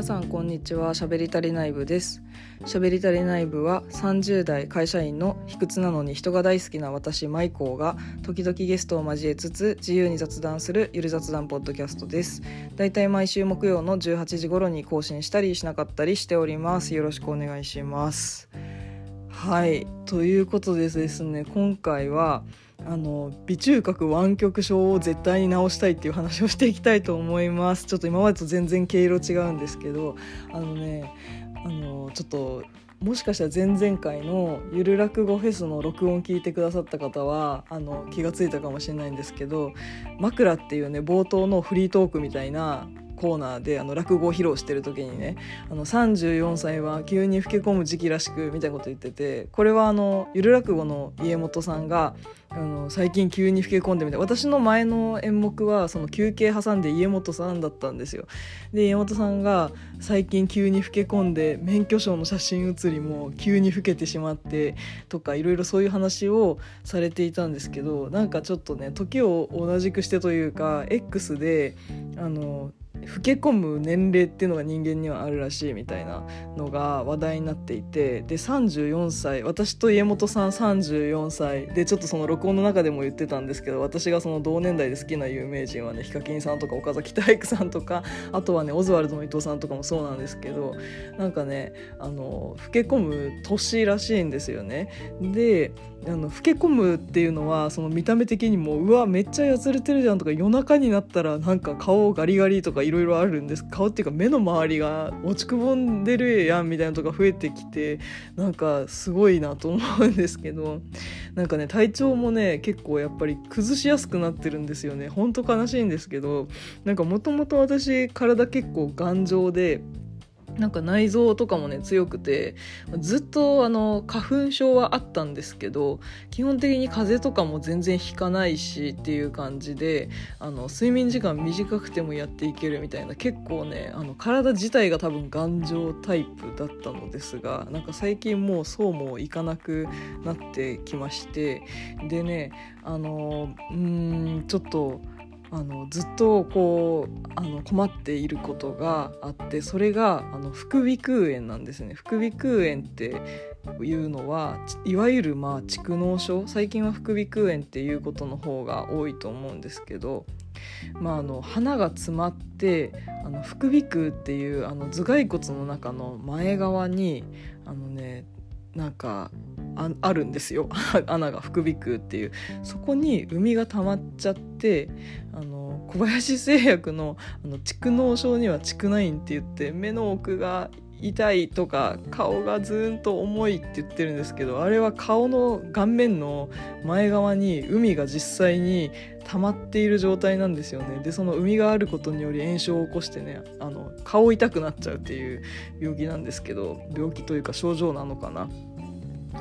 皆さんこんにちは。しゃべり足りない部です。しゃべり足りない部は30代会社員の卑屈なのに人が大好きな私マイコーが時々ゲストを交えつつ自由に雑談するゆる雑談ポッドキャストです。だいたい毎週木曜の18時頃に更新したりしなかったりしております。よろしくお願いします。はい。ということでですね今回はあの鼻中隔湾曲症を絶対に治したいっていう話をしていきたいと思います。ちょっと今までと全然毛色違うんですけどあのねあのちょっともしかしたら前々回のゆる落語フェスの録音聞いてくださった方はあの気が付いたかもしれないんですけど「枕」っていうね冒頭のフリートークみたいなコーナーであの落語を披露してる時にねあの34歳は急に老け込む時期らしくみたいなこと言っててこれはあのゆる落語の家元さんがあの最近急に老け込んでみたい私の前の演目はその休憩挟んで家元さんだったんですよ。で家元さんが最近急に老け込んで免許証の写真写りも急に老けてしまってとかいろいろそういう話をされていたんですけどなんかちょっとね時を同じくしてというか X であの老け込む年齢っていうのが人間にはあるらしいみたいなのが話題になっていてで34歳私と家元さん34歳でちょっとその録音の中でも言ってたんですけど私がその同年代で好きな有名人はねヒカキンさんとか岡崎体育さんとかあとはねオズワルドの伊藤さんとかもそうなんですけどなんかねあの老け込む年らしいんですよね。であの老け込むっていうのはその見た目的にもうわめっちゃやつれてるじゃんとか夜中になったらなんか顔ガリガリとかいろいろあるんです。顔っていうか目の周りが落ちくぼんでるやんみたいなとか増えてきてなんかすごいなと思うんですけど なんかね体調もね結構やっぱり崩しやすくなってるんですよね。ほんと悲しいんですけどなんかもともと私体結構頑丈でなんか内臓とかもね強くてずっとあの花粉症はあったんですけど基本的に風邪とかも全然ひかないしっていう感じであの睡眠時間短くてもやっていけるみたいな結構ねあの体自体が多分頑丈タイプだったのですがなんか最近もうそうもいかなくなってきましてでねあのうんちょっとあのずっとこうあの困っていることがあってそれがあの副鼻腔炎なんですね。副鼻腔炎っていうのはいわゆるまあ蓄膿症。最近は副鼻腔炎っていうことの方が多いと思うんですけど、まあ、あの鼻が詰まってあの副鼻腔っていうあの頭蓋骨の中の前側にあのねなんかああるんですよ。穴が副鼻腔っていう。そこに海が溜まっちゃってあの小林製薬のあの蓄膿症には蓄ナインって言って目の奥が痛いとか顔がずーんと重いって言ってるんですけどあれは顔の顔面の前側に海が実際に溜まっている状態なんですよね。でその海があることにより炎症を起こしてねあの顔痛くなっちゃうっていう病気なんですけど病気というか症状なのかな。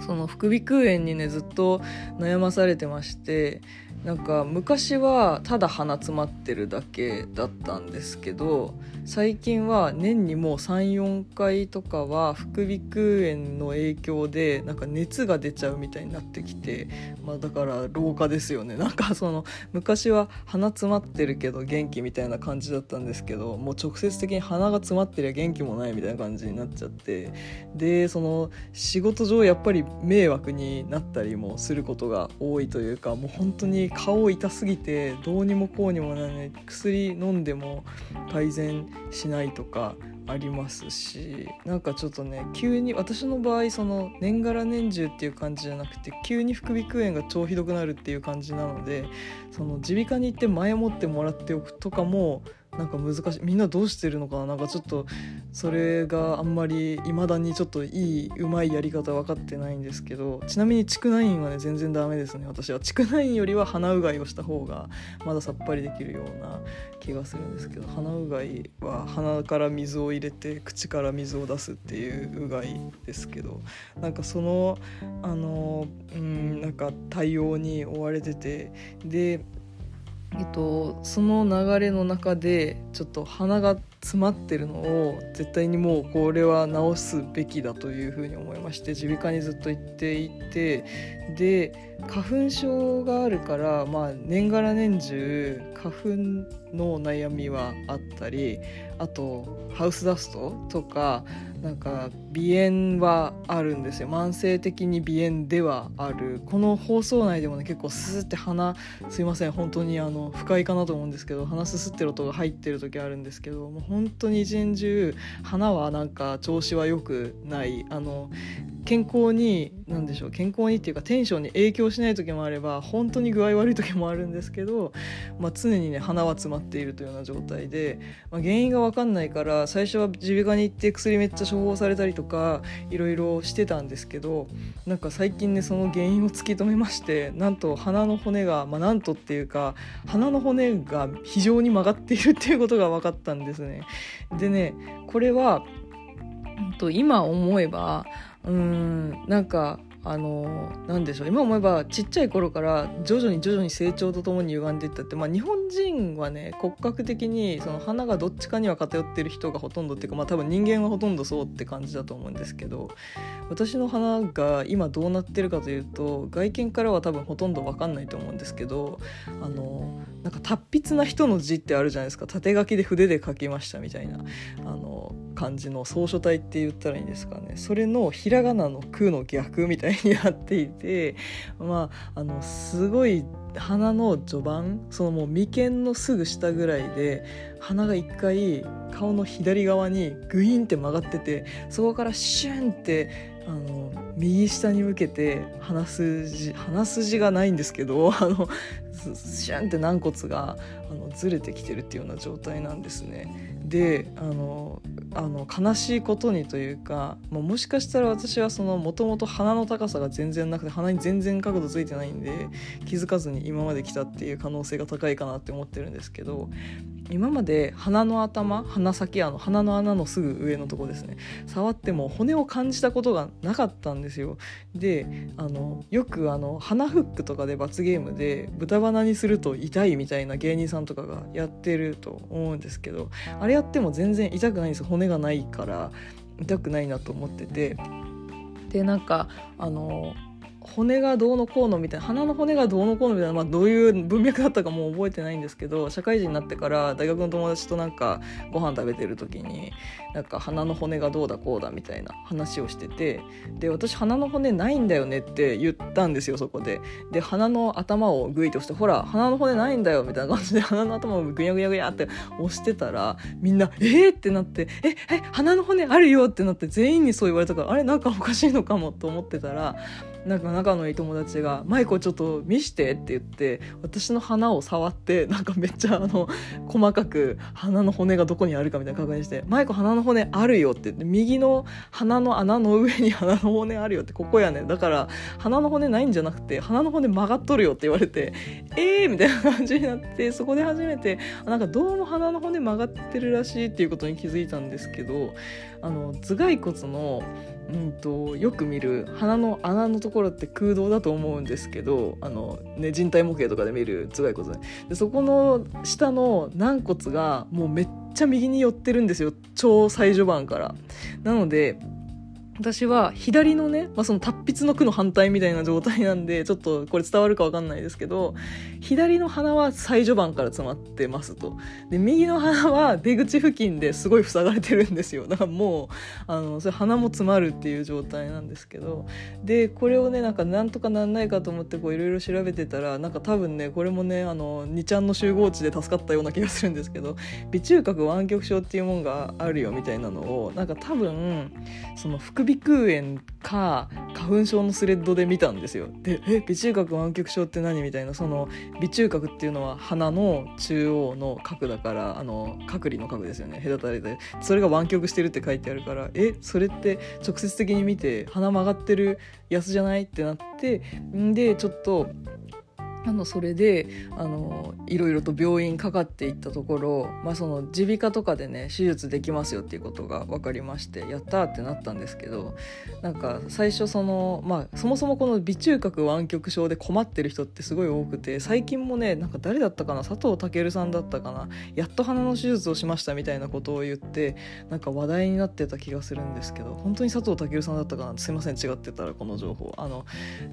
その副鼻腔炎にねずっと悩まされてましてなんか昔はただ鼻詰まってるだけだったんですけど最近は年にもう34回とかは副鼻腔炎の影響でなんか熱が出ちゃうみたいになってきて、まあ、だから老化ですよね。なんかその昔は鼻詰まってるけど元気みたいな感じだったんですけどもう直接的に鼻が詰まってりゃ元気もないみたいな感じになっちゃってでその仕事上やっぱり迷惑になったりもすることが多いというかもう本当に顔痛すぎてどうにもこうにもならない。薬飲んでも改善しないとかありますしなんかちょっとね急に私の場合その年がら年中っていう感じじゃなくて急に副鼻腔炎が超ひどくなるっていう感じなのでその耳鼻科に行って前もってもらっておくとかもなんか難しい。みんなどうしてるのかな？なんかちょっとそれがあんまり未だにちょっといいうまいやり方分かってないんですけど。ちなみに蓄ナインはね全然ダメですね。私は。蓄ナインよりは鼻うがいをした方がまださっぱりできるような気がするんですけど。鼻うがいは鼻から水を入れて口から水を出すっていううがいですけど。なんかそのあのうんなんか対応に追われてて。でえっと、その流れの中でちょっと鼻が詰まってるのを絶対にもうこれは直すべきだというふうに思いまして耳鼻科にずっと行っていてで花粉症があるから、まあ、年がら年中花粉の悩みはあったりあとハウスダストとかなんか鼻炎はあるんですよ。慢性的に鼻炎ではあるこの放送内でもね結構スーって鼻すいません本当にあの不快かなと思うんですけど鼻すすってる音が入ってる時あるんですけどもう本当に一年中鼻はなんか調子は良くないあの健康に何でしょう健康にっていうかテンションに影響しない時もあれば本当に具合悪い時もあるんですけど、まあ、常にね鼻は詰まっているというような状態で、まあ、原因が分かんないから最初は耳鼻科に行って薬めっちゃ処方されたりとかいろいろしてたんですけどなんか最近ねその原因を突き止めましてなんと鼻の骨が、まあ、なんとっていうか鼻の骨が非常に曲がっているっていうことが分かったんですね。でねこれは今思えばうんなんかあのなんでしょう。今思えばちっちゃい頃から徐々に徐々に成長とともに歪んでいったって、まあ、日本人はね骨格的にその鼻がどっちかには偏ってる人がほとんどっていうか、まあ、多分人間はほとんどそうって感じだと思うんですけど私の鼻が今どうなってるかというと外見からは多分ほとんど分かんないと思うんですけどあのなんか達筆な人の字ってあるじゃないですか。縦書きで筆で書きましたみたいな。あの感じの草書体って言ったらいいんですかねそれのひらがなの「空」の逆みたいになっていて まああのすごい鼻の序盤そのもう眉間のすぐ下ぐらいで鼻が一回顔の左側にグインって曲がっててそこからシュンってあの右下に向けて鼻筋鼻筋がないんですけど あのシュンって軟骨があのずれてきてるっていうような状態なんですね。であのあの悲しいことにというかももしかしたら私はもともと鼻の高さが全然なくて鼻に全然角度ついてないんで気づかずに今まで来たっていう可能性が高いかなって思ってるんですけど今まで鼻の頭鼻先あの鼻の穴のすぐ上のとこですね。触っても骨を感じたことがなかったんですよ。であのよくあの鼻フックとかで罰ゲームで豚鼻にすると痛いみたいな芸人さんとかがやってると思うんですけどあれやっても全然痛くないんです骨がないから痛くないなと思ってて。でなんかあの骨がどうのこうのみたいな鼻の骨がどうのこうのみたいな、まあ、どういう文脈だったかもう覚えてないんですけど社会人になってから大学の友達となんかご飯食べてる時になんか鼻の骨がどうだこうだみたいな話をしててで私鼻の骨ないんだよねって言ったんですよそこでで鼻の頭をグイとしてほら鼻の骨ないんだよみたいな感じで鼻の頭をグニャグニャグニャって押してたらみんな「えー!」ってなって「ええ鼻の骨あるよ!」ってなって全員にそう言われたからあれなんかおかしいのかもと思ってたらなんか仲のいい友達が「マイコちょっと見して」って言って私の鼻を触ってなんかめっちゃあの細かく鼻の骨がどこにあるかみたいな確認して「マイコ鼻の骨あるよ」って言って右の鼻の穴の上に鼻の骨あるよってここやねだから鼻の骨ないんじゃなくて鼻の骨曲がっとるよって言われて「えー!」みたいな感じになってそこで初めてなんかどうも鼻の骨曲がってるらしいっていうことに気づいたんですけどあの頭蓋骨のうんと、よく見る鼻の穴のところって空洞だと思うんですけどあの、ね、人体模型とかで見る頭蓋骨でそこの下の軟骨がもうめっちゃ右に寄ってるんですよ超最序盤から。なので私は左のね、まあ、その達筆の句の反対みたいな状態なんでちょっとこれ伝わるか分かんないですけど左の鼻は最序盤から詰まってますと。で右の鼻は出口付近ですごい塞がれてるんですよ。だからもうあのそれ鼻も詰まるっていう状態なんですけど。でこれをねなんかなんとかなんないかと思っていろいろ調べてたらなんか多分ねこれもねあの2ちゃんの集合値で助かったような気がするんですけど鼻中隔湾曲症っていうもんがあるよみたいなのをなんか多分その副鼻腔炎か花粉症のスレッドで見たんですよ。でえ鼻中隔湾曲症って何みたいなその鼻中隔っていうのは鼻の中央の角だからあの隔離の角ですよね。隔たれて。それが湾曲してるって書いてあるからえそれって直接的に見て鼻曲がってるやつじゃない？ってなってんでちょっとあのそれであのいろいろと病院かかっていったところまあその耳鼻科とかでね手術できますよっていうことが分かりましてやったってなったんですけどなんか最初そのまあそもそもこの鼻中隔湾曲症で困ってる人ってすごい多くて最近もねなんか誰だったかな佐藤健さんだったかなやっと鼻の手術をしましたみたいなことを言ってなんか話題になってた気がするんですけど本当に佐藤健さんだったかなすいません違ってたらこの情報。あの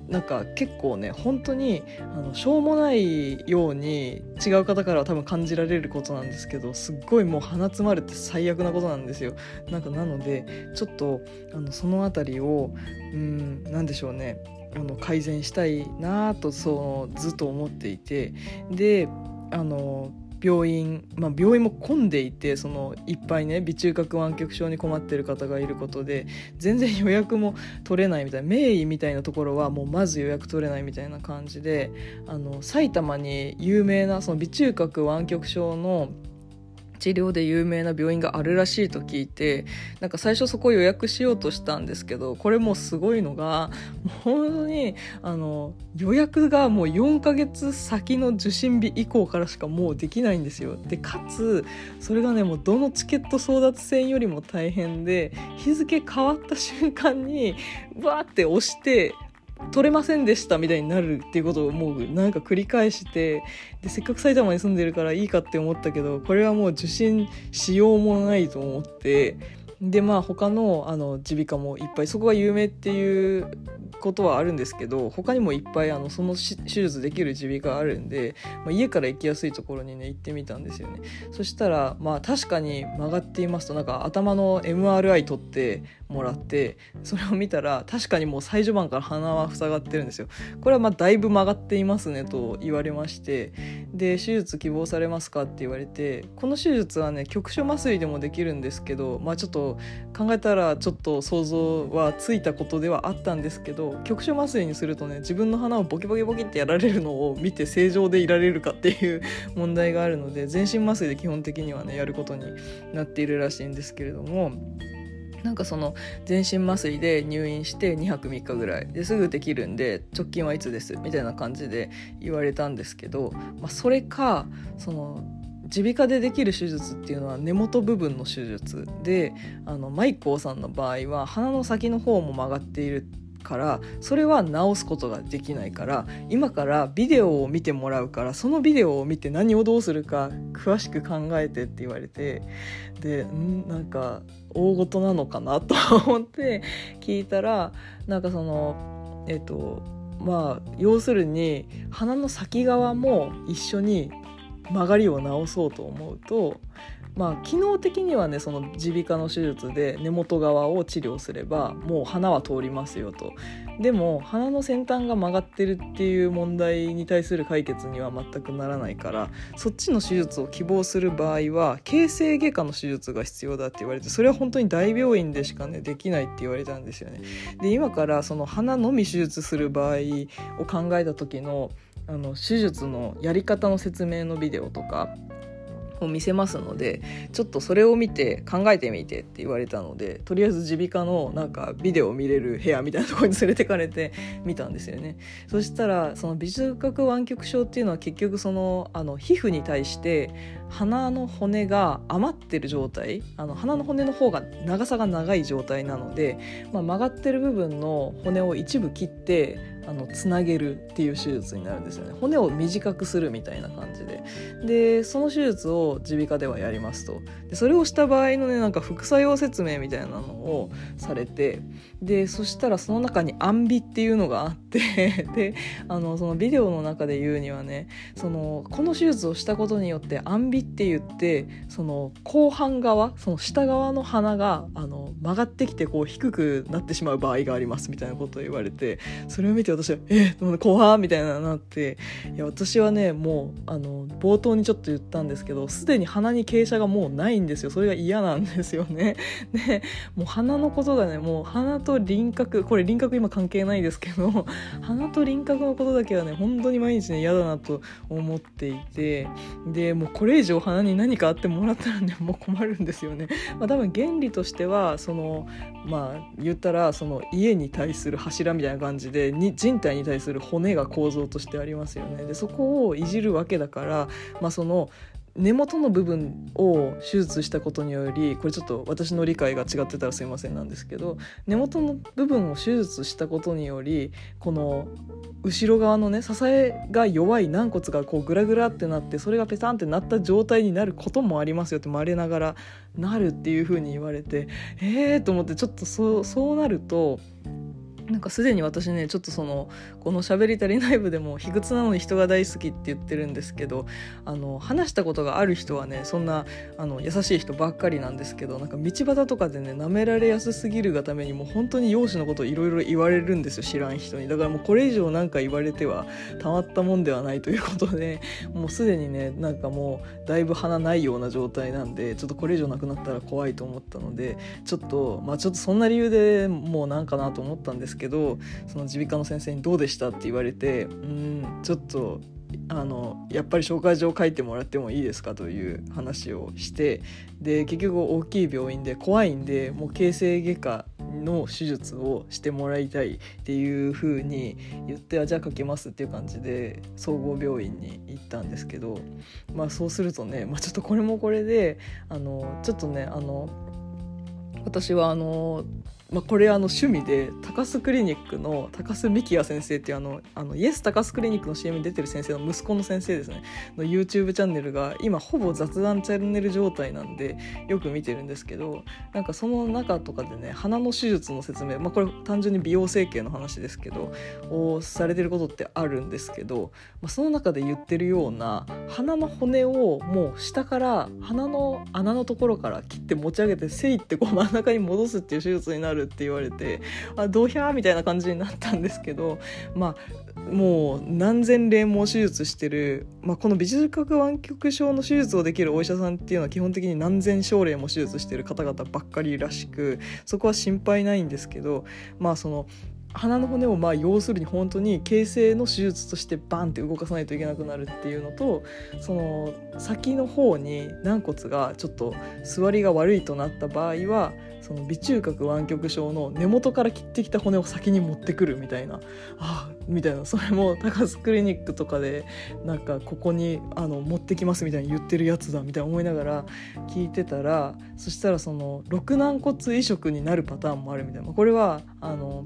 なんか結構ね本当にあのしょうもないように違う方からは多分感じられることなんですけどすっごいもう鼻詰まるって最悪なことなんですよ。なんかなのでちょっとあのその辺りをうん何でしょうね。あの改善したいなとそうずっと思っていて。であの病院、まあ、病院も混んでいてそのいっぱいね鼻中隔湾曲症に困ってる方がいることで全然予約も取れないみたいな名医みたいなところはもうまず予約取れないみたいな感じであの埼玉に有名なその鼻中隔湾曲症の治療で有名な病院があるらしいと聞いてなんか最初そこ予約しようとしたんですけどこれもすごいのが本当にあの予約がもう4ヶ月先の受診日以降からしかもうできないんですよ。でかつそれがねもうどのチケット争奪戦よりも大変で日付変わった瞬間にわーって押して取れませんでしたみたいになるっていうことをもうなんか繰り返してでせっかく埼玉に住んでるからいいかって思ったけどこれはもう受診しようもないと思ってでまあ他のあの耳鼻科もいっぱいそこが有名っていうことはあるんですけど他にもいっぱいあのその手術できる耳鼻科あるんで、まあ、家から行きやすいところにね行ってみたんですよね。そしたらまあ確かに曲がっていますとなんか頭の MRI 取ってもらってそれを見たら確かにもう最序盤から鼻は塞がってるんですよ。これはまあだいぶ曲がっていますねと言われましてで手術希望されますかって言われてこの手術はね局所麻酔でもできるんですけどまあちょっと考えたらちょっと想像はついたことではあったんですけど局所麻酔にするとね自分の鼻をボキボキボキってやられるのを見て正常でいられるかっていう問題があるので全身麻酔で基本的にはねやることになっているらしいんですけれども。なんかその全身麻酔で入院して2泊3日ぐらいですぐできるんで直近はいつです？みたいな感じで言われたんですけど、まあ、それかその耳鼻科でできる手術っていうのは根元部分の手術であのマイコーさんの場合は鼻の先の方も曲がっているからそれは直すことができないから今からビデオを見てもらうからそのビデオを見て何をどうするか詳しく考えてって言われてでん？なんか大ごとなのかなと思って聞いたらなんかそのえっとまあ要するに鼻の先側も一緒に曲がりを直そうと思うとまあ機能的にはねその耳鼻科の手術で根元側を治療すればもう鼻は通りますよと。でも鼻の先端が曲がってるっていう問題に対する解決には全くならないからそっちの手術を希望する場合は形成外科の手術が必要だって言われてそれは本当に大病院でしかねできないって言われたんですよね。で今からその鼻のみ手術する場合を考えた時のあの手術のやり方の説明のビデオとかを見せますのでちょっとそれを見て考えてみてって言われたのでとりあえず耳鼻科のなんかビデオを見れる部屋みたいなところに連れてかれて見たんですよね。そしたらその鼻中隔湾曲症っていうのは結局そのあの皮膚に対して鼻の骨が余ってる状態あの鼻の骨の方が長さが長い状態なので、まあ、曲がってる部分の骨を一部切ってあのつなげるっていう手術になるんですよね。骨を短くするみたいな感じで。でその手術を耳鼻科ではやりますと。でそれをした場合のねなんか副作用説明みたいなのをされてでそしたらその中に「アンビ」っていうのがあって であのそのビデオの中で言うにはねそのこの手術をしたことによって「アンビ」って言ってその後半側その下側の鼻があの曲がってきてこう低くなってしまう場合がありますみたいなことを言われてそれを見て私は「えー、怖みたいななっていや私はねもうあの冒頭にちょっと言ったんですけどすでに鼻に傾斜がもうないんですよ。それが嫌なんですよね。でもう鼻のことがねもう鼻と輪郭これ輪郭今関係ないですけど 鼻と輪郭のことだけはね本当に毎日ね嫌だなと思っていてでもうこれ以上鼻に何かあってもらったらね もう困るんですよね、まあ、多分原理としてはそのまあ言ったらその家に対する柱みたいな感じでに人体に対する骨が構造としてありますよね。でそこをいじるわけだから、まあ、その根元の部分を手術したことによりこれちょっと私の理解が違ってたらすいませんなんですけど根元の部分を手術したことによりこの後ろ側のね支えが弱い軟骨がこうグラグラってなってそれがペタンってなった状態になることもありますよってまれながらなるっていう風に言われてええー、と思ってちょっとそそうなるとなんかすでに私ねちょっとそのこの「しゃべり足りない部」でも卑屈なのに人が大好きって言ってるんですけどあの話したことがある人はねそんなあの優しい人ばっかりなんですけどなんか道端とかでね舐められやすすぎるがためにもう本当に容姿のことをいろいろ言われるんですよ知らん人に。だからもうこれ以上なんか言われてはたまったもんではないということでもうすでにねなんかもうだいぶ鼻ないような状態なんでちょっとこれ以上なくなったら怖いと思ったのでちょっとまあちょっとそんな理由でもうなんかなと思ったんですけどけどその耳鼻科の先生に「どうでした?」って言われてうんちょっとあのやっぱり紹介状書いてもらってもいいですかという話をしてで結局大きい病院で怖いんでもう形成外科の手術をしてもらいたいっていう風に言ってあじゃあ書きますっていう感じで総合病院に行ったんですけどまあそうするとね、まあ、ちょっとこれもこれであのちょっとねあの私はあのまあ、これあの趣味で高須クリニックの高須幹也先生っていうあのあのイエス高須クリニックの CM に出てる先生の息子の先生ですね。の YouTube チャンネルが今ほぼ雑談チャンネル状態なんでよく見てるんですけどなんかその中とかでね鼻の手術の説明、まあ、これ単純に美容整形の話ですけどをされてることってあるんですけど、まあ、その中で言ってるような鼻の骨をもう下から鼻の穴のところから切って持ち上げてせいってこう真ん中に戻すっていう手術になるるって言われてあドヒャーみたいな感じになったんですけどまあもう何千例も手術してる、まあ、この美術核湾曲症の手術をできるお医者さんっていうのは基本的に何千症例も手術してる方々ばっかりらしくそこは心配ないんですけどまあその鼻の骨をまあ要するに本当に形成の手術としてバンって動かさないといけなくなるっていうのとその先の方に軟骨がちょっと座りが悪いとなった場合はその微中隔湾曲症の根元から切ってきた骨を先に持ってくるみたいな。あみたいな。それも高須クリニックとかでなんかここにあの持ってきますみたいに言ってるやつだみたいな思いながら聞いてたらそしたらその肋軟骨移植になるパターンもあるみたいな。これはあの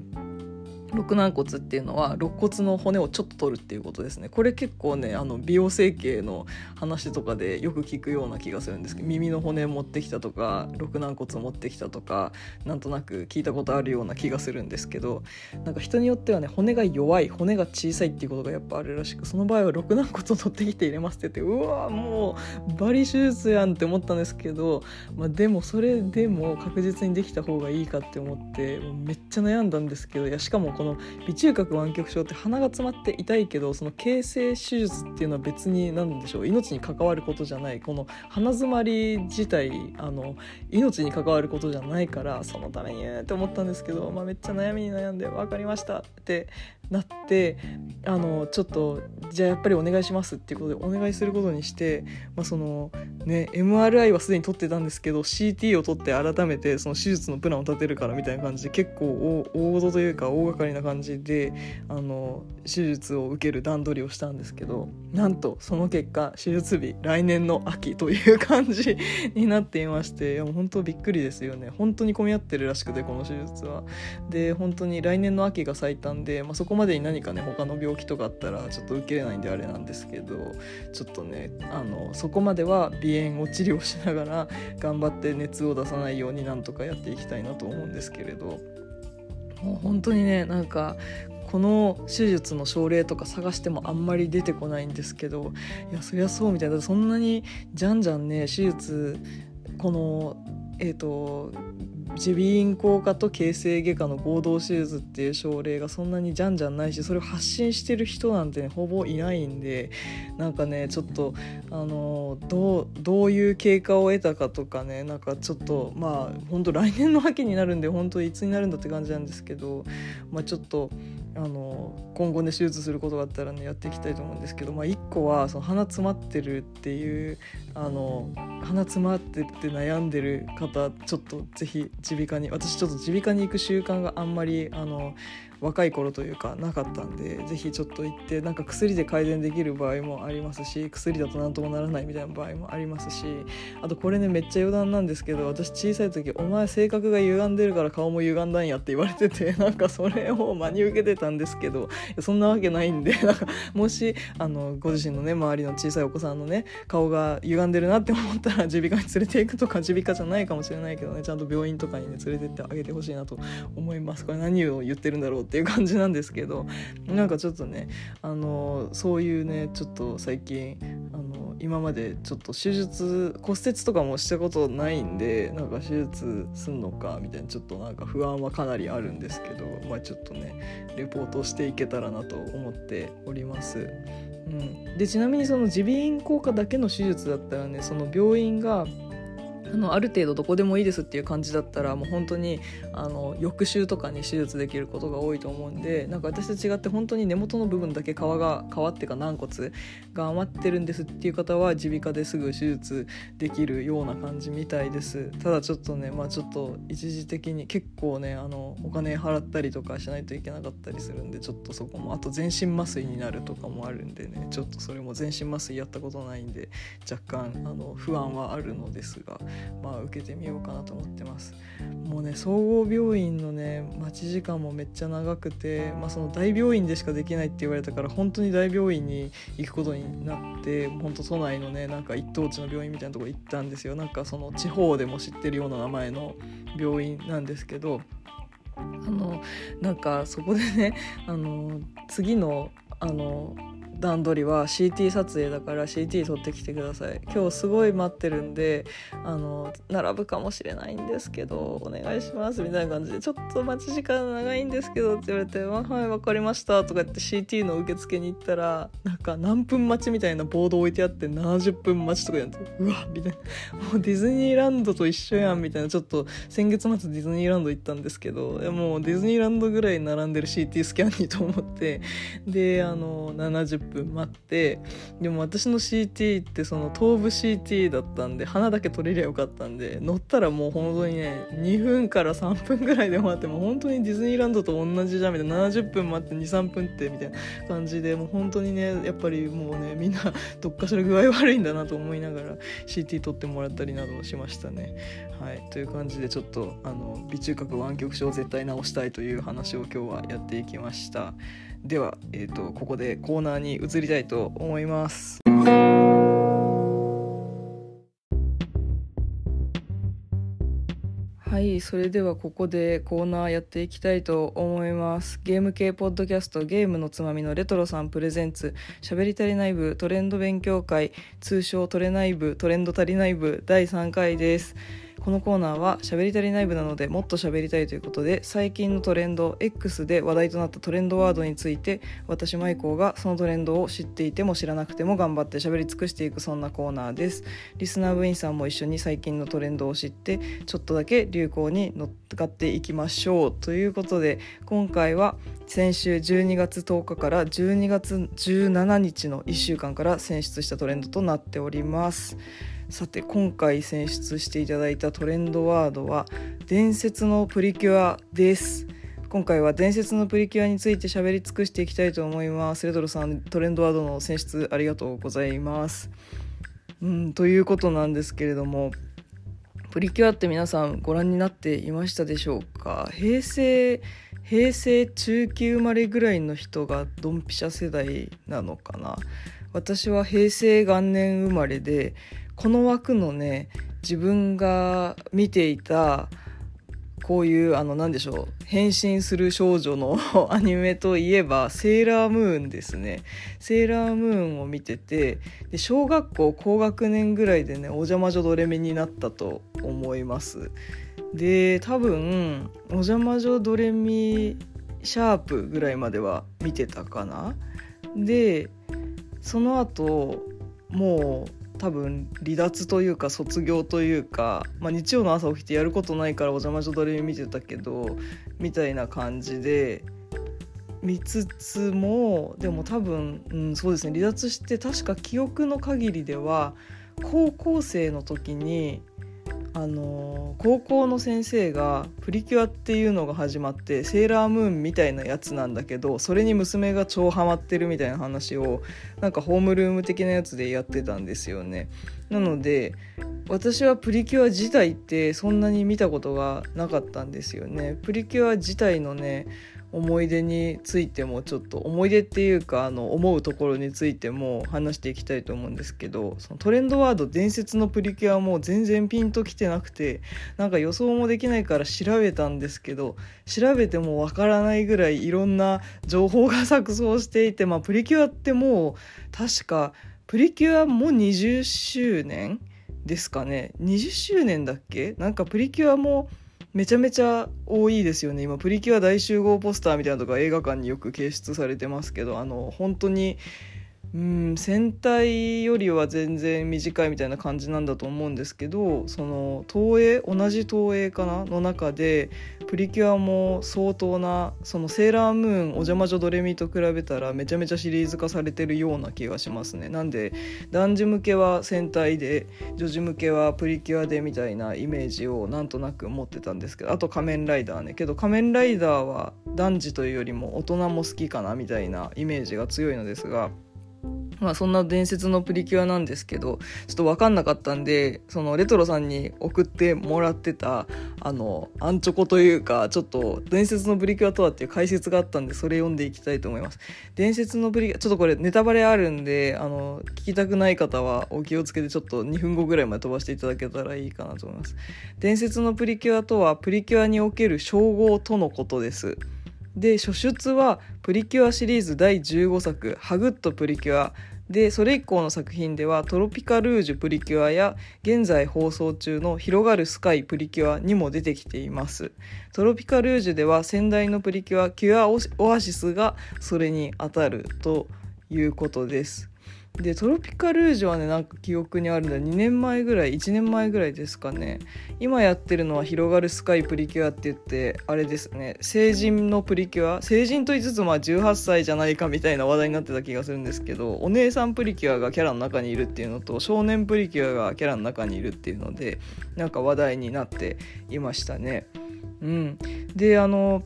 肋軟骨っていうのは肋骨の骨をちょっと取るっていうことですね。これ結構ねあの美容整形の話とかでよく聞くような気がするんですけど耳の骨持ってきたとか肋軟骨持ってきたとかなんとなく聞いたことあるような気がするんですけどなんか人によってはね骨が弱い骨が小さいっていうことがやっぱあるらしくその場合は肋軟骨を取ってきて入れますって言ってうわもうバリ手術やんって思ったんですけど、まあ、でもそれでも確実にできた方がいいかって思ってめっちゃ悩んだんですけどいやしかもこの微中隔湾曲症って鼻が詰まって痛いけどその形成手術っていうのは別に何でしょう。命に関わることじゃない。この鼻詰まり自体あの命に関わることじゃないからそのためにって思ったんですけど、まあ、めっちゃ悩みに悩んで分かりましたってなってあのちょっとじゃあやっぱりお願いしますっていうことでお願いすることにして、まあ、そのね MRI はすでに取ってたんですけど CT を取って改めてその手術のプランを立てるからみたいな感じで結構大事というか大掛かりな感じであの手術を受ける段取りをしたんですけどなんとその結果手術日来年の秋という感じ になっていましていやもう本当びっくりですよね本当に混み合ってるらしくてこの手術は。で本当に来年の秋が最短で、まあ、そこまでに何かね他の病気とかあったらちょっと受けれないんであれなんですけどちょっとねあのそこまでは鼻炎を治療しながら 頑張って熱を出さないようになんとかやっていきたいなと思うんですけれどもう本当にねなんかこの手術の症例とか探してもあんまり出てこないんですけどいやそりゃそうみたいなそんなにじゃんじゃんね手術このえっ、ー、と耳鼻咽喉科と形成外科の合同手術っていう症例がそんなにじゃんじゃんないしそれを発信してる人なんて、ね、ほぼいないんでなんかねちょっとあのどうどういう経過を得たかとかねなんかちょっとまあ本当来年の秋になるんで本当いつになるんだって感じなんですけど、まあ、ちょっとあの今後ね手術することがあったらねやっていきたいと思うんですけど、まあ、1個はその鼻詰まってるっていうあの鼻詰まってって悩んでる方ちょっとぜひ耳鼻科に私ちょっと耳鼻科に行く習慣があんまりあの若い頃というかなかったんで是非ちょっと行ってなんか薬で改善できる場合もありますし薬だと何ともならないみたいな場合もありますしあとこれねめっちゃ余談なんですけど私小さい時「お前性格が歪んでるから顔も歪んだんや」って言われてて なんかそれを真に受けてたんですけどそんなわけないんで なんかもしあのご自身のね周りの小さいお子さんのね顔が歪んでるなって思ったら耳鼻科に連れていくとか耳鼻科じゃないかもしれないけどねちゃんと病院とかにね連れてってあげてほしいなと思います。これ何を言ってるんだろうっていう感じなんですけどなんかちょっとねあのそういうねちょっと最近あの今までちょっと手術骨折とかもしたことないんでなんか手術すんのかみたいなちょっとなんか不安はかなりあるんですけどまあちょっとねレポートしていけたらなと思っております。うん、でちなみにその耳鼻咽喉科だけの手術だったらねその病院があのある程度どこでもいいですっていう感じだったらもう本当にあの翌週とかに手術できることが多いと思うんでなんか私と違って本当に根元の部分だけ皮が皮っていうか軟骨が余ってるんですっていう方は耳鼻科ですぐ手術できるような感じみたいです。ただちょっとねまあちょっと一時的に結構ねあのお金払ったりとかしないといけなかったりするんでちょっとそこもあと全身麻酔になるとかもあるんでねちょっとそれも全身麻酔やったことないんで若干あの不安はあるのですがまあ、受けてみようかなと思ってます。もうね総合病院のね待ち時間もめっちゃ長くて、まあ、その大病院でしかできないって言われたから本当に大病院に行くことになって本当都内のねなんか一等地の病院みたいなとこ行ったんですよ。なんかその地方でも知ってるような名前の病院なんですけどあのなんかそこでねあの次のあの段取りは CT 撮影だから CT 撮ってきてください。今日すごい待ってるんであの並ぶかもしれないんですけどお願いしますみたいな感じでちょっと待ち時間長いんですけどって言われて「はい分かりました」とか言って CT の受付に行ったらなんか何分待ちみたいなボード置いてあって70分待ちとかやってうわみたいな。もうディズニーランドと一緒やんみたいな。ちょっと先月末ディズニーランド行ったんですけどもうディズニーランドぐらい並んでる CT スキャンにと思ってであの70分待ってでも私の CT ってその頭部 CT だったんで鼻だけ取れりゃよかったんで乗ったらもう本当にね2分から3分ぐらいで待ってもう本当にディズニーランドと同じじゃんみたいな70分待って23分ってみたいな感じでもう本当にねやっぱりもうねみんなどっかしら具合悪いんだなと思いながら CT 取ってもらったりなどしましたね。はい、という感じでちょっとあの鼻中隔湾曲症を絶対治したいという話を今日はやっていきました。では、えーと、ここでコーナーに移りたいと思います。はいそれではここでコーナーやっていきたいと思いますゲーム系ポッドキャストゲームのつまみのレトロさんプレゼンツしゃべり足りない部トレンド勉強会通称トレない部トレンド足りない部第3回ですこのコーナーは喋り足りない部なのでもっと喋りたいということで最近のトレンド X で話題となったトレンドワードについて私マイコーがそのトレンドを知っていても知らなくても頑張って喋り尽くしていくそんなコーナーです。リスナー部員さんも一緒に最近のトレンドを知ってちょっとだけ流行に乗っかっていきましょうということで今回は先週12月10日から12月17日の1週間から選出したトレンドとなっております。さて今回選出していただいたトレンドワードは伝説のプリキュアです。今回は伝説のプリキュアについて喋り尽くしていきたいと思います。レトロさんトレンドワードの選出ありがとうございます。うんということなんですけれどもプリキュアって皆さんご覧になっていましたでしょうか？平成平成中期生まれぐらいの人がドンピシャ世代なのかな？私は平成元年生まれでこの枠のね自分が見ていたこういうあの何でしょう変身する少女の アニメといえばセーラームーンですね。セーラームーンを見ててで小学校高学年ぐらいでねお邪魔女ドレミになったと思います。で多分お邪魔女ドレミシャープぐらいまでは見てたかな。でその後もう多分離脱というか卒業というか、まあ、日曜の朝起きてやることないからお邪魔女ドレミ見てたけどみたいな感じで見つつもでも多分、うん、そうですね離脱して確か記憶の限りでは高校生の時にあの高校の先生がプリキュアっていうのが始まってセーラームーンみたいなやつなんだけどそれに娘が超ハマってるみたいな話をなんかホームルーム的なやつでやってたんですよね。なので私はプリキュア自体ってそんなに見たことがなかったんですよね。プリキュア自体のね思い出についてもちょっと思い出っていうかあの思うところについても話していきたいと思うんですけどそのトレンドワード伝説のプリキュアも全然ピンときてなくてなんか予想もできないから調べたんですけど調べてもわからないぐらいいろんな情報が錯綜していて、まあ、プリキュアってもう確かプリキュアも20周年ですかね。20周年だっけ？なんかプリキュアもめちゃめちゃ多いですよね。今プリキュア大集合ポスターみたいなのが映画館によく掲出されてますけどあの本当にうん戦隊よりは全然短いみたいな感じなんだと思うんですけどその東映同じ東映かな？の中でプリキュアも相当なそのセーラームーンお邪魔女ドレミと比べたらめちゃめちゃシリーズ化されてるような気がしますねなんで男児向けは戦隊で女児向けはプリキュアでみたいなイメージをなんとなく持ってたんですけどあと仮面ライダーねけど仮面ライダーは男児というよりも大人も好きかなみたいなイメージが強いのですが。まあそんな伝説のプリキュアなんですけど、ちょっとわかんなかったんで、そのレトロさんに送ってもらってた、あの、アンチョコというか、ちょっと伝説のプリキュアとはっていう解説があったんで、それ読んでいきたいと思います。伝説のプリキュア、ちょっとこれネタバレあるんで、あの、聞きたくない方はお気をつけてちょっと2分後ぐらいまで飛ばしていただけたらいいかなと思います。伝説のプリキュアとは、プリキュアにおける称号とのことです。で初出はプリキュアシリーズ第15作「ハグッとプリキュア」でそれ以降の作品では「トロピカルージュプリキュア」や現在放送中の「広がるスカイプリキュア」にも出てきています。トロピカルージュでは先代のプリキュアキュアオアシスがそれにあたるということです。でトロピカルージュはねなんか記憶にあるんだ。2年前ぐらい1年前ぐらいですかね。今やってるのは広がるスカイプリキュアって言ってあれですね。成人のプリキュア？成人と言いつつまあ18歳じゃないかみたいな話題になってた気がするんですけどお姉さんプリキュアがキャラの中にいるっていうのと少年プリキュアがキャラの中にいるっていうのでなんか話題になっていましたね。うん。であの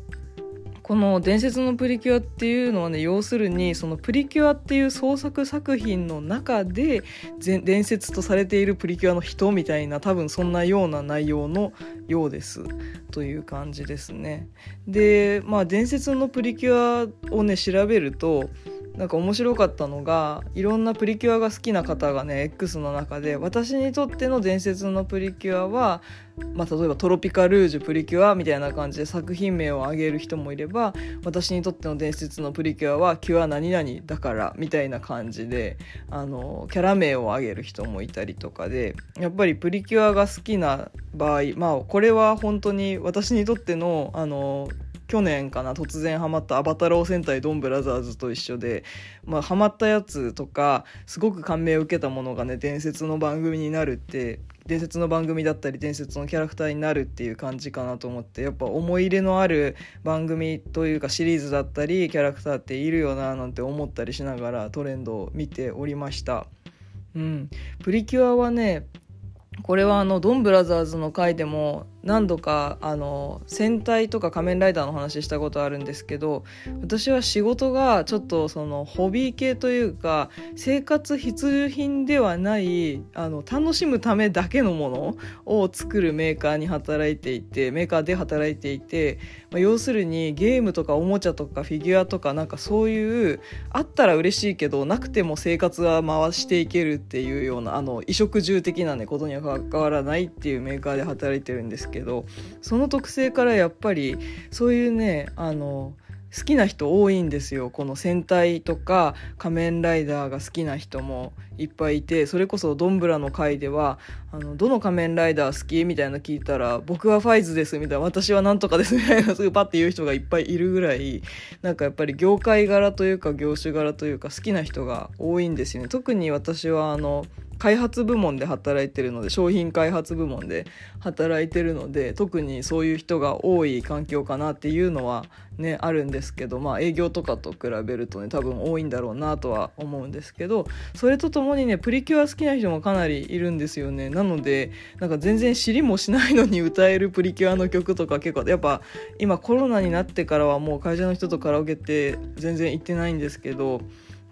この伝説のプリキュアっていうのはね要するにそのプリキュアっていう創作作品の中で伝説とされているプリキュアの人みたいな多分そんなような内容のようですという感じですね。でまあ伝説のプリキュアをね調べるとなんか面白かったのがいろんなプリキュアが好きな方がね X の中で私にとっての伝説のプリキュアは、まあ、例えば「トロピカルージュプリキュア」みたいな感じで作品名を挙げる人もいれば私にとっての伝説のプリキュアは「キュア何々だから」みたいな感じであのキャラ名を挙げる人もいたりとかでやっぱりプリキュアが好きな場合まあこれは本当に私にとってのあの去年かな突然ハマった「アバタロー戦隊ドンブラザーズ」と一緒で、まあ、ハマったやつとかすごく感銘を受けたものがね伝説の番組になるって伝説の番組だったり伝説のキャラクターになるっていう感じかなと思ってやっぱ思い入れのある番組というかシリーズだったりキャラクターっているよななんて思ったりしながらトレンドを見ておりました。うん、プリキュアはねこれはあのドンブラザーズの回でも何度かあの戦隊とか仮面ライダーの話したことあるんですけど私は仕事がちょっとそのホビー系というか生活必需品ではないあの楽しむためだけのものを作るメーカーに働いていてメーカーで働いていて、まあ、要するにゲームとかおもちゃとかフィギュアとかなんかそういうあったら嬉しいけどなくても生活は回していけるっていうようなあの衣食住的な、ね、ことには関わらないっていうメーカーで働いてるんですけどけどその特性からやっぱりそういうねあの好きな人多いんですよ。この戦隊とか仮面ライダーが好きな人もいっぱいいてそれこそドンブラの回ではあのどの仮面ライダー好きみたいな聞いたら僕はファイズですみたいな私はなんとかですみたいなすぐパッて言う人がいっぱいいるぐらいなんかやっぱり業界柄というか業種柄というか好きな人が多いんですよね。特に私はあの開発部門で働いてるので商品開発部門で働いてるので特にそういう人が多い環境かなっていうのはねあるんですけどまあ営業とかと比べるとね多分多いんだろうなとは思うんですけどそれとともにねプリキュア好きな人もかなりいるんですよね。なのでなんか全然知りもしないのに歌えるプリキュアの曲とか結構やっぱ今コロナになってからはもう会社の人とカラオケって全然行ってないんですけど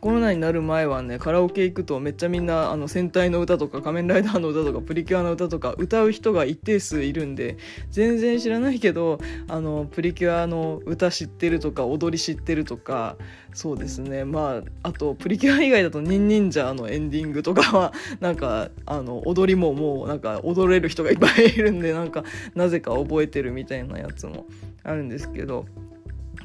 コロナになる前はねカラオケ行くとめっちゃみんなあの戦隊の歌とか仮面ライダーの歌とかプリキュアの歌とか歌う人が一定数いるんで全然知らないけどあのプリキュアの歌知ってるとか踊り知ってるとかそうですねまああとプリキュア以外だと「ニンニンジャー」のエンディングとかは なんかあの踊りももうなんか踊れる人がいっぱいいるんでなんかなぜか覚えてるみたいなやつもあるんですけど。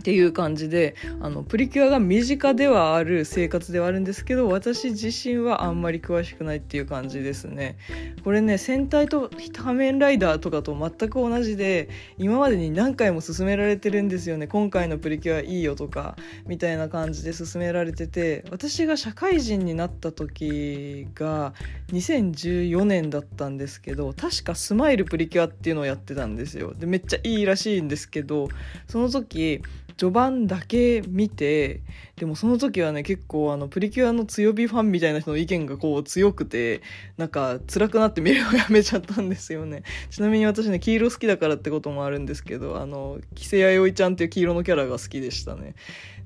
っていう感じであのプリキュアが身近ではある生活ではあるんですけど私自身はあんまり詳しくないっていう感じですね。これね戦隊と仮面ライダーとかと全く同じで今までに何回も勧められてるんですよね。今回のプリキュアいいよとかみたいな感じで勧められてて私が社会人になった時が2014年だったんですけど確かスマイルプリキュアっていうのをやってたんですよ。でめっちゃいいらしいんですけどその時序盤だけ見てでもその時はね結構あのプリキュアの強火ファンみたいな人の意見がこう強くてなんか辛くなって見るのをやめちゃったんですよね。ちなみに私ね黄色好きだからってこともあるんですけどあの木瀬弥生ちゃんっていう黄色のキャラが好きでしたね。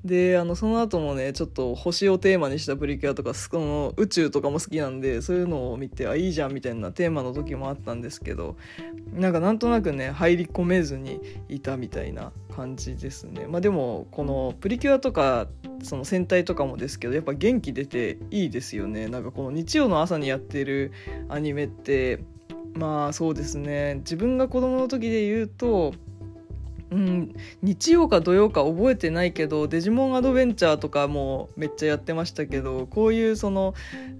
であのその後もねちょっと星をテーマにしたプリキュアとかその宇宙とかも好きなんでそういうのを見てあいいじゃんみたいなテーマの時もあったんですけどなんかなんとなくね入り込めずにいたみたいな感じですね。まあでもこのプリキュアとかその戦隊とかもですけどやっぱ元気出ていいですよね。なんかこの日曜の朝にやってるアニメってまあそうですね。自分が子供の時で言うとうん、日曜か土曜か覚えてないけどデジモンアドベンチャーとかもめっちゃやってましたけどこういうその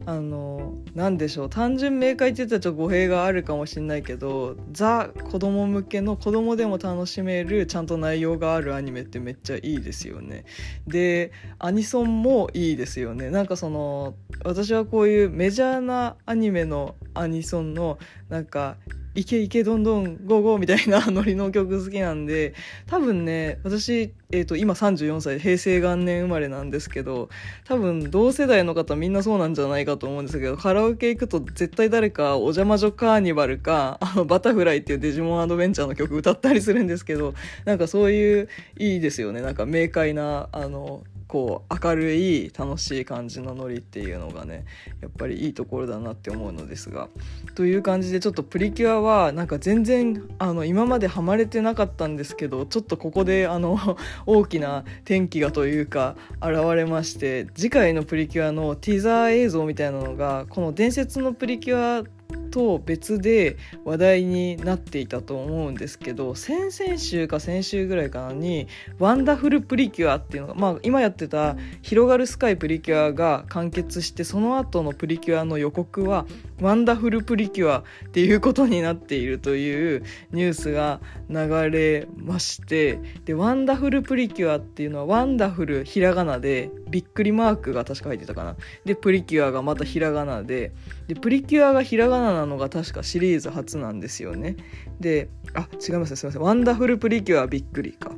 あの何でしょう単純明快って言ったらちょっと語弊があるかもしれないけどザ子供向けの子供でも楽しめるちゃんと内容があるアニメってめっちゃいいですよね。でアニソンもいいですよね。なんかその私はこういうメジャーなアニメのアニソンのなんかイケイケどんどんゴーゴーみたいな ノリの曲好きなんで多分ね私、えーと、今34歳平成元年生まれなんですけど多分同世代の方みんなそうなんじゃないかと思うんですけどカラオケ行くと絶対誰か「お邪魔女カーニバルか」あの「バタフライ」っていうデジモンアドベンチャーの曲歌ったりするんですけどなんかそういういいですよね。なんか明快なあのこう明るい楽しい感じのノリっていうのがねやっぱりいいところだなって思うのですが。という感じでちょっとプリキュアはなんか全然あの今までハマれてなかったんですけどちょっとここであの 大きな転機がというか現れまして次回のプリキュアのティザー映像みたいなのがこの伝説のプリキュアと別で話題になっていたと思うんですけど先々週か先週ぐらいかなに「ワンダフルプリキュア」っていうのが、まあ、今やってた「広がるスカイプリキュア」が完結してその後のプリキュアの予告は「ワンダフルプリキュア」っていうことになっているというニュースが流れましてで「ワンダフルプリキュア」っていうのはワンダフルひらがなでびっくりマークが確か入ってたかな。でプリキュアがまたひらがなででプリキュアがひらがななのが確かシリーズ初なんですよね。であ違いますすいません。ワンダフルプリキュアびっくりか。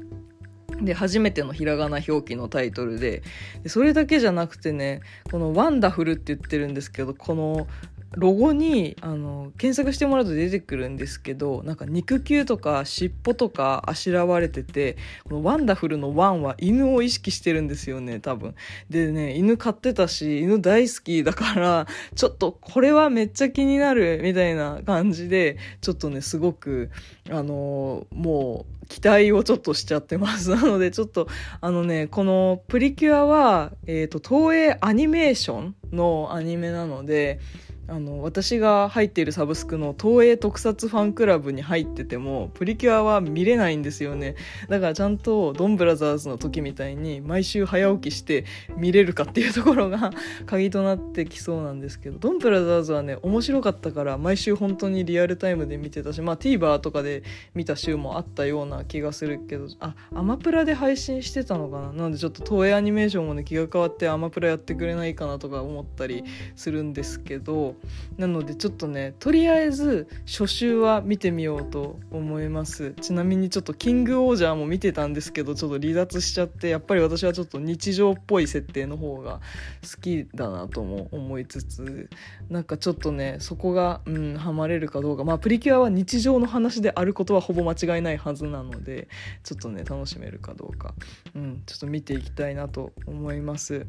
で初めてのひらがな表記のタイトルででそれだけじゃなくてねこの「ワンダフル」って言ってるんですけどこのロゴにあの検索してもらうと出てくるんですけどなんか肉球とか尻尾とかあしらわれててこのワンダフルのワンは犬を意識してるんですよね多分でね犬飼ってたし犬大好きだからちょっとこれはめっちゃ気になるみたいな感じでちょっとねすごくあのもう期待をちょっとしちゃってます。なので、ちょっと、あのね、このプリキュアは、えっ、ー、と、東映アニメーションのアニメなので、あの私が入っているサブスクの東映特撮ファンクラブに入っててもプリキュアは見れないんですよね。だからちゃんとドンブラザーズの時みたいに毎週早起きして見れるかっていうところが鍵となってきそうなんですけどドンブラザーズはね面白かったから毎週本当にリアルタイムで見てたしまあ TVer とかで見た週もあったような気がするけどあアマプラで配信してたのかな？なのでちょっと東映アニメーションもね気が変わってアマプラやってくれないかなとか思ったりするんですけどなのでちょっとねとりあえず初週は見てみようと思います。ちなみにちょっとキングオージャーも見てたんですけどちょっと離脱しちゃってやっぱり私はちょっと日常っぽい設定の方が好きだなとも思いつつなんかちょっとねそこがうんハマれるかどうか。まあプリキュアは日常の話であることはほぼ間違いないはずなのでちょっとね楽しめるかどうか。うんちょっと見ていきたいなと思います。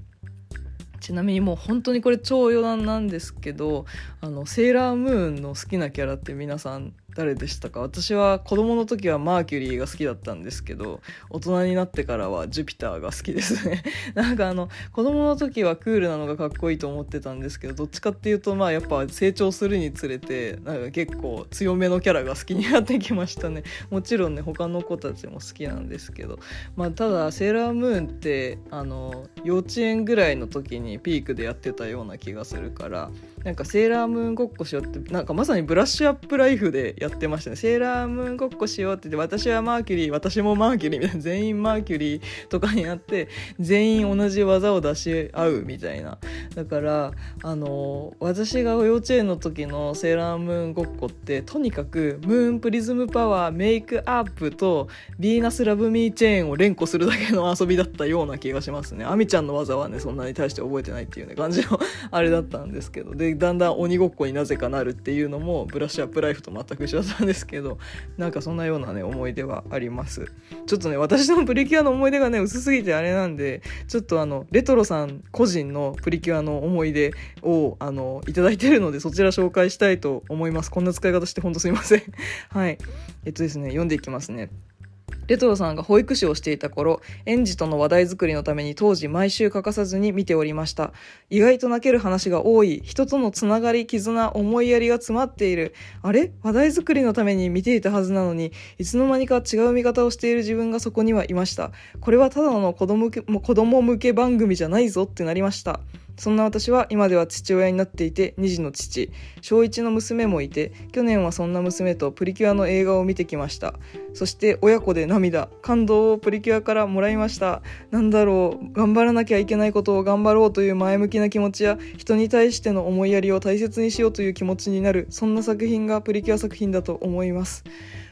ちなみにもう本当にこれ超余談なんですけどあのセーラームーンの好きなキャラって皆さん誰でしたか？私は子供の時はマーキュリーが好きだったんですけど大人になってからはジュピターが好きですね。なんかあの子供の時はクールなのがかっこいいと思ってたんですけどどっちかっていうとまあやっぱ成長するにつれてなんか結構強めのキャラが好きになってきましたね。もちろんね他の子たちも好きなんですけど。まあただセーラームーンってあの幼稚園ぐらいの時にピークでやってたような気がするからなんかセーラームーンごっこしようってなんかまさにブラッシュアップライフでやってましたね。セーラームーンごっこしようって言って私はマーキュリー私もマーキュリーみたいな全員マーキュリーとかになって全員同じ技を出し合うみたいな。だからあの私が幼稚園の時のセーラームーンごっこってとにかくムーンプリズムパワーメイクアップとヴィーナスラブミーチェーンを連呼するだけの遊びだったような気がしますね。アミちゃんの技はねそんなに大して覚えてないっていうね感じのあれだったんですけど。ででだんだん鬼ごっこになぜかなるっていうのもブラッシュアップライフと全く一緒だったんですけどなんかそんなようなね思い出はあります。ちょっとね私のプリキュアの思い出がね薄すぎてあれなんでちょっとあのレトロさん個人のプリキュアの思い出をあのいただいてるのでそちら紹介したいと思います。こんな使い方してほんとすいません。はい。えっとですね読んでいきますね。レトロさんが保育士をしていた頃、園児との話題作りのために当時毎週欠かさずに見ておりました。意外と泣ける話が多い、人とのつながり、絆、思いやりが詰まっている。あれ？話題作りのために見ていたはずなのに、いつの間にか違う見方をしている自分がそこにはいました。これはただの子供子供向け番組じゃないぞってなりました。そんな私は今では父親になっていて2児の父小1の娘もいて去年はそんな娘とプリキュアの映画を見てきました。そして親子で涙感動をプリキュアからもらいました。なんだろう頑張らなきゃいけないことを頑張ろうという前向きな気持ちや人に対しての思いやりを大切にしようという気持ちになるそんな作品がプリキュア作品だと思います。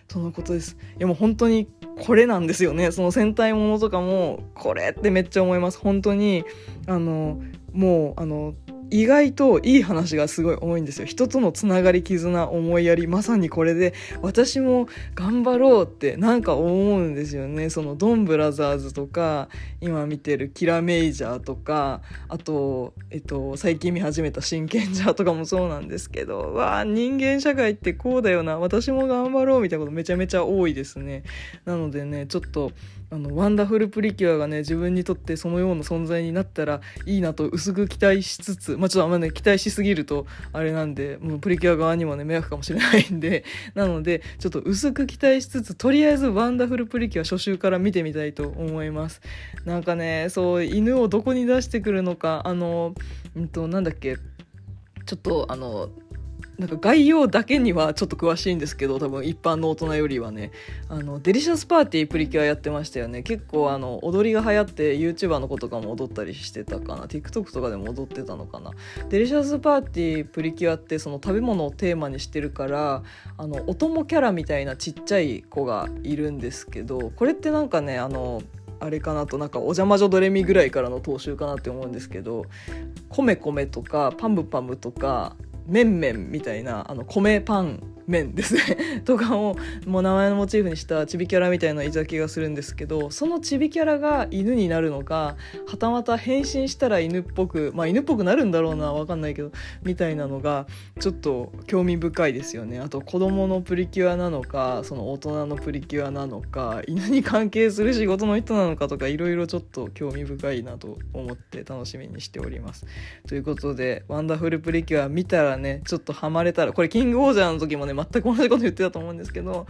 とのことです。いやもう本当にこれなんですよね。その戦隊ものとかもこれってめっちゃ思います。本当にあのもうあの意外といい話がすごい多いんですよ。人とのつながり絆思いやりまさにこれで私も頑張ろうってなんか思うんですよね。そのドンブラザーズとか今見てるキラメイジャーとかあと、えっと、最近見始めた真剣ジャーとかもそうなんですけどわあ人間社会ってこうだよな私も頑張ろうみたいなことめちゃめちゃ多いですね。なのでねちょっとあのワンダフルプリキュアがね自分にとってそのような存在になったらいいなと薄く期待しつつまあちょっとあんまね期待しすぎるとあれなんでもうプリキュア側にもね迷惑かもしれないんで。なのでちょっと薄く期待しつつとりあえずワンダフルプリキュア初週から見てみたいと思います。なんかねそう犬をどこに出してくるのかあのうんとなんだっけ。ちょっとあのなんか概要だけにはちょっと詳しいんですけど多分一般の大人よりはね。あのデリシャスパーティープリキュアやってましたよね。結構あの踊りが流行って YouTuber の子とかも踊ったりしてたかな。TikTok とかでも踊ってたのかな。デリシャスパーティープリキュアってその食べ物をテーマにしてるからあのお供キャラみたいなちっちゃい子がいるんですけどこれってなんかねあのあれかなとなんかおジャ魔女どれみぐらいからの踏襲かなって思うんですけどコメコメとかパムパムとかメンメンみたいなあの米パン麺ですね。とかをもう名前のモチーフにしたチビキャラみたいないた気がするんですけどそのチビキャラが犬になるのかはたまた変身したら犬っぽくまあ犬っぽくなるんだろうな分かんないけどみたいなのがちょっと興味深いですよね。あと子供のプリキュアなのかその大人のプリキュアなのか犬に関係する仕事の人なのかとかいろいろちょっと興味深いなと思って楽しみにしております。ということでワンダフルプリキュア見たらねちょっとハマれたらこれキングオージャーの時もね全く同じこと言ってたと思うんですけど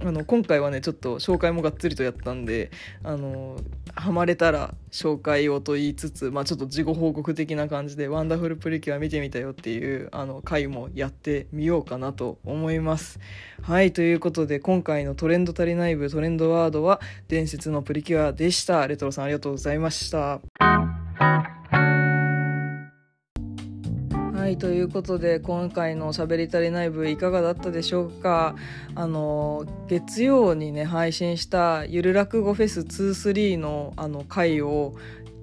あの今回はねちょっと紹介もがっつりとやったんであのハマれたら紹介をと言いつつ、まあ、ちょっと事後報告的な感じで「ワンダフルプリキュア見てみたよ」っていうあの回もやってみようかなと思います。はいということで今回の「トレンド足りない部トレンドワード」は「伝説のプリキュア」でした。レトロさんありがとうございました。はいということで今回の「しゃべり足りない部」いかがだったでしょうか？あの月曜にね配信した「ゆる落語フェス23の」あの回を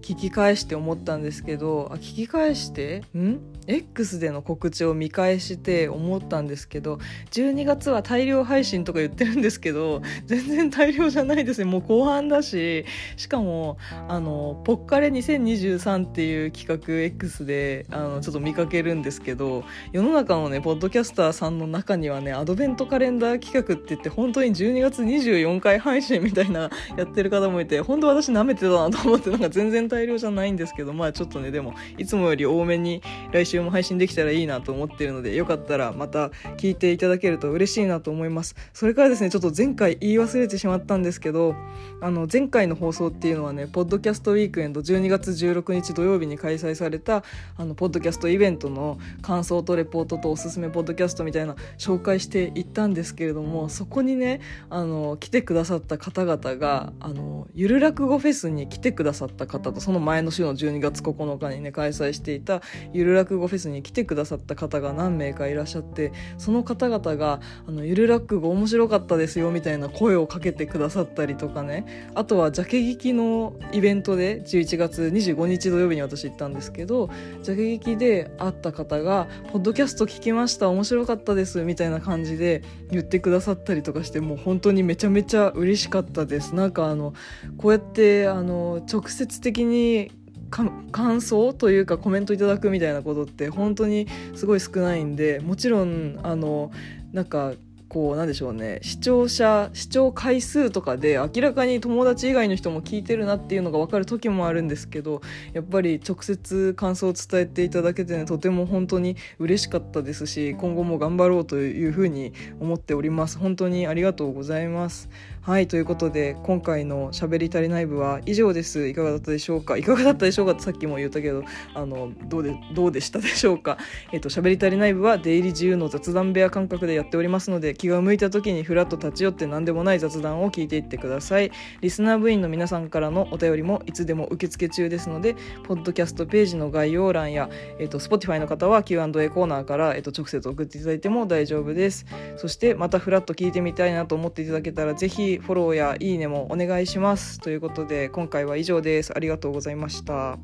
聞き返して思ったんですけどあ聞き返して？ん？X での告知を見返して思ったんですけど12月は大量配信とか言ってるんですけど全然大量じゃないですね。もう後半だししかもあのポッカレ2023っていう企画 X であのちょっと見かけるんですけど世の中のねポッドキャスターさんの中にはねアドベントカレンダー企画って言って本当に12月24回配信みたいなやってる方もいて本当私舐めてたなと思ってなんか全然大量じゃないんですけどまあちょっとねでもいつもより多めに来週週も配信できたらいいなと思ってるのでよかったらまた聞いていただけると嬉しいなと思います。それからですねちょっと前回言い忘れてしまったんですけどあの前回の放送っていうのはねポッドキャストウィークエンド12月16日土曜日に開催されたあのポッドキャストイベントの感想とレポートとおすすめポッドキャストみたいな紹介していったんですけれどもそこにねあの来てくださった方々があのゆる落語フェスに来てくださった方とその前の週の12月9日にね開催していたゆる落語フェスに来てくださった方が何名かいらっしゃってその方々が「あのゆる落語面白かったですよ」みたいな声をかけてくださったりとかね。あとはジャケ劇のイベントで11月25日土曜日に私行ったんですけどジャケ劇で会った方が「ポッドキャスト聞きました面白かったです」みたいな感じで言ってくださったりとかしてもう本当にめちゃめちゃ嬉しかったです。なんかあのこうやってあの直接的に感想というかコメントいただくみたいなことって本当にすごい少ないんでもちろんあのなんかこうなんでしょうね。視聴者視聴回数とかで明らかに友達以外の人も聞いてるなっていうのが分かる時もあるんですけどやっぱり直接感想を伝えていただけてねとても本当に嬉しかったですし今後も頑張ろうというふうに思っております。本当にありがとうございます。はいということで今回の「しゃべり足りない部」は以上です。いかがだったでしょうか？いかがだったでしょうか？ってさっきも言ったけどあのどうでどうでしたでしょうか？えっとしゃべり足りない部は出入り自由の雑談部屋感覚でやっておりますので気が向いた時にふらっと立ち寄って何でもない雑談を聞いていってください。リスナー部員の皆さんからのお便りもいつでも受付中ですのでポッドキャストページの概要欄や、えっと、Spotify の方は Q&A コーナーから、えっと、直接送っていただいても大丈夫です。そしてまたふらっと聞いてみたいなと思っていただけたらぜひフォローやいいねもお願いします。ということで今回は以上です。ありがとうございました。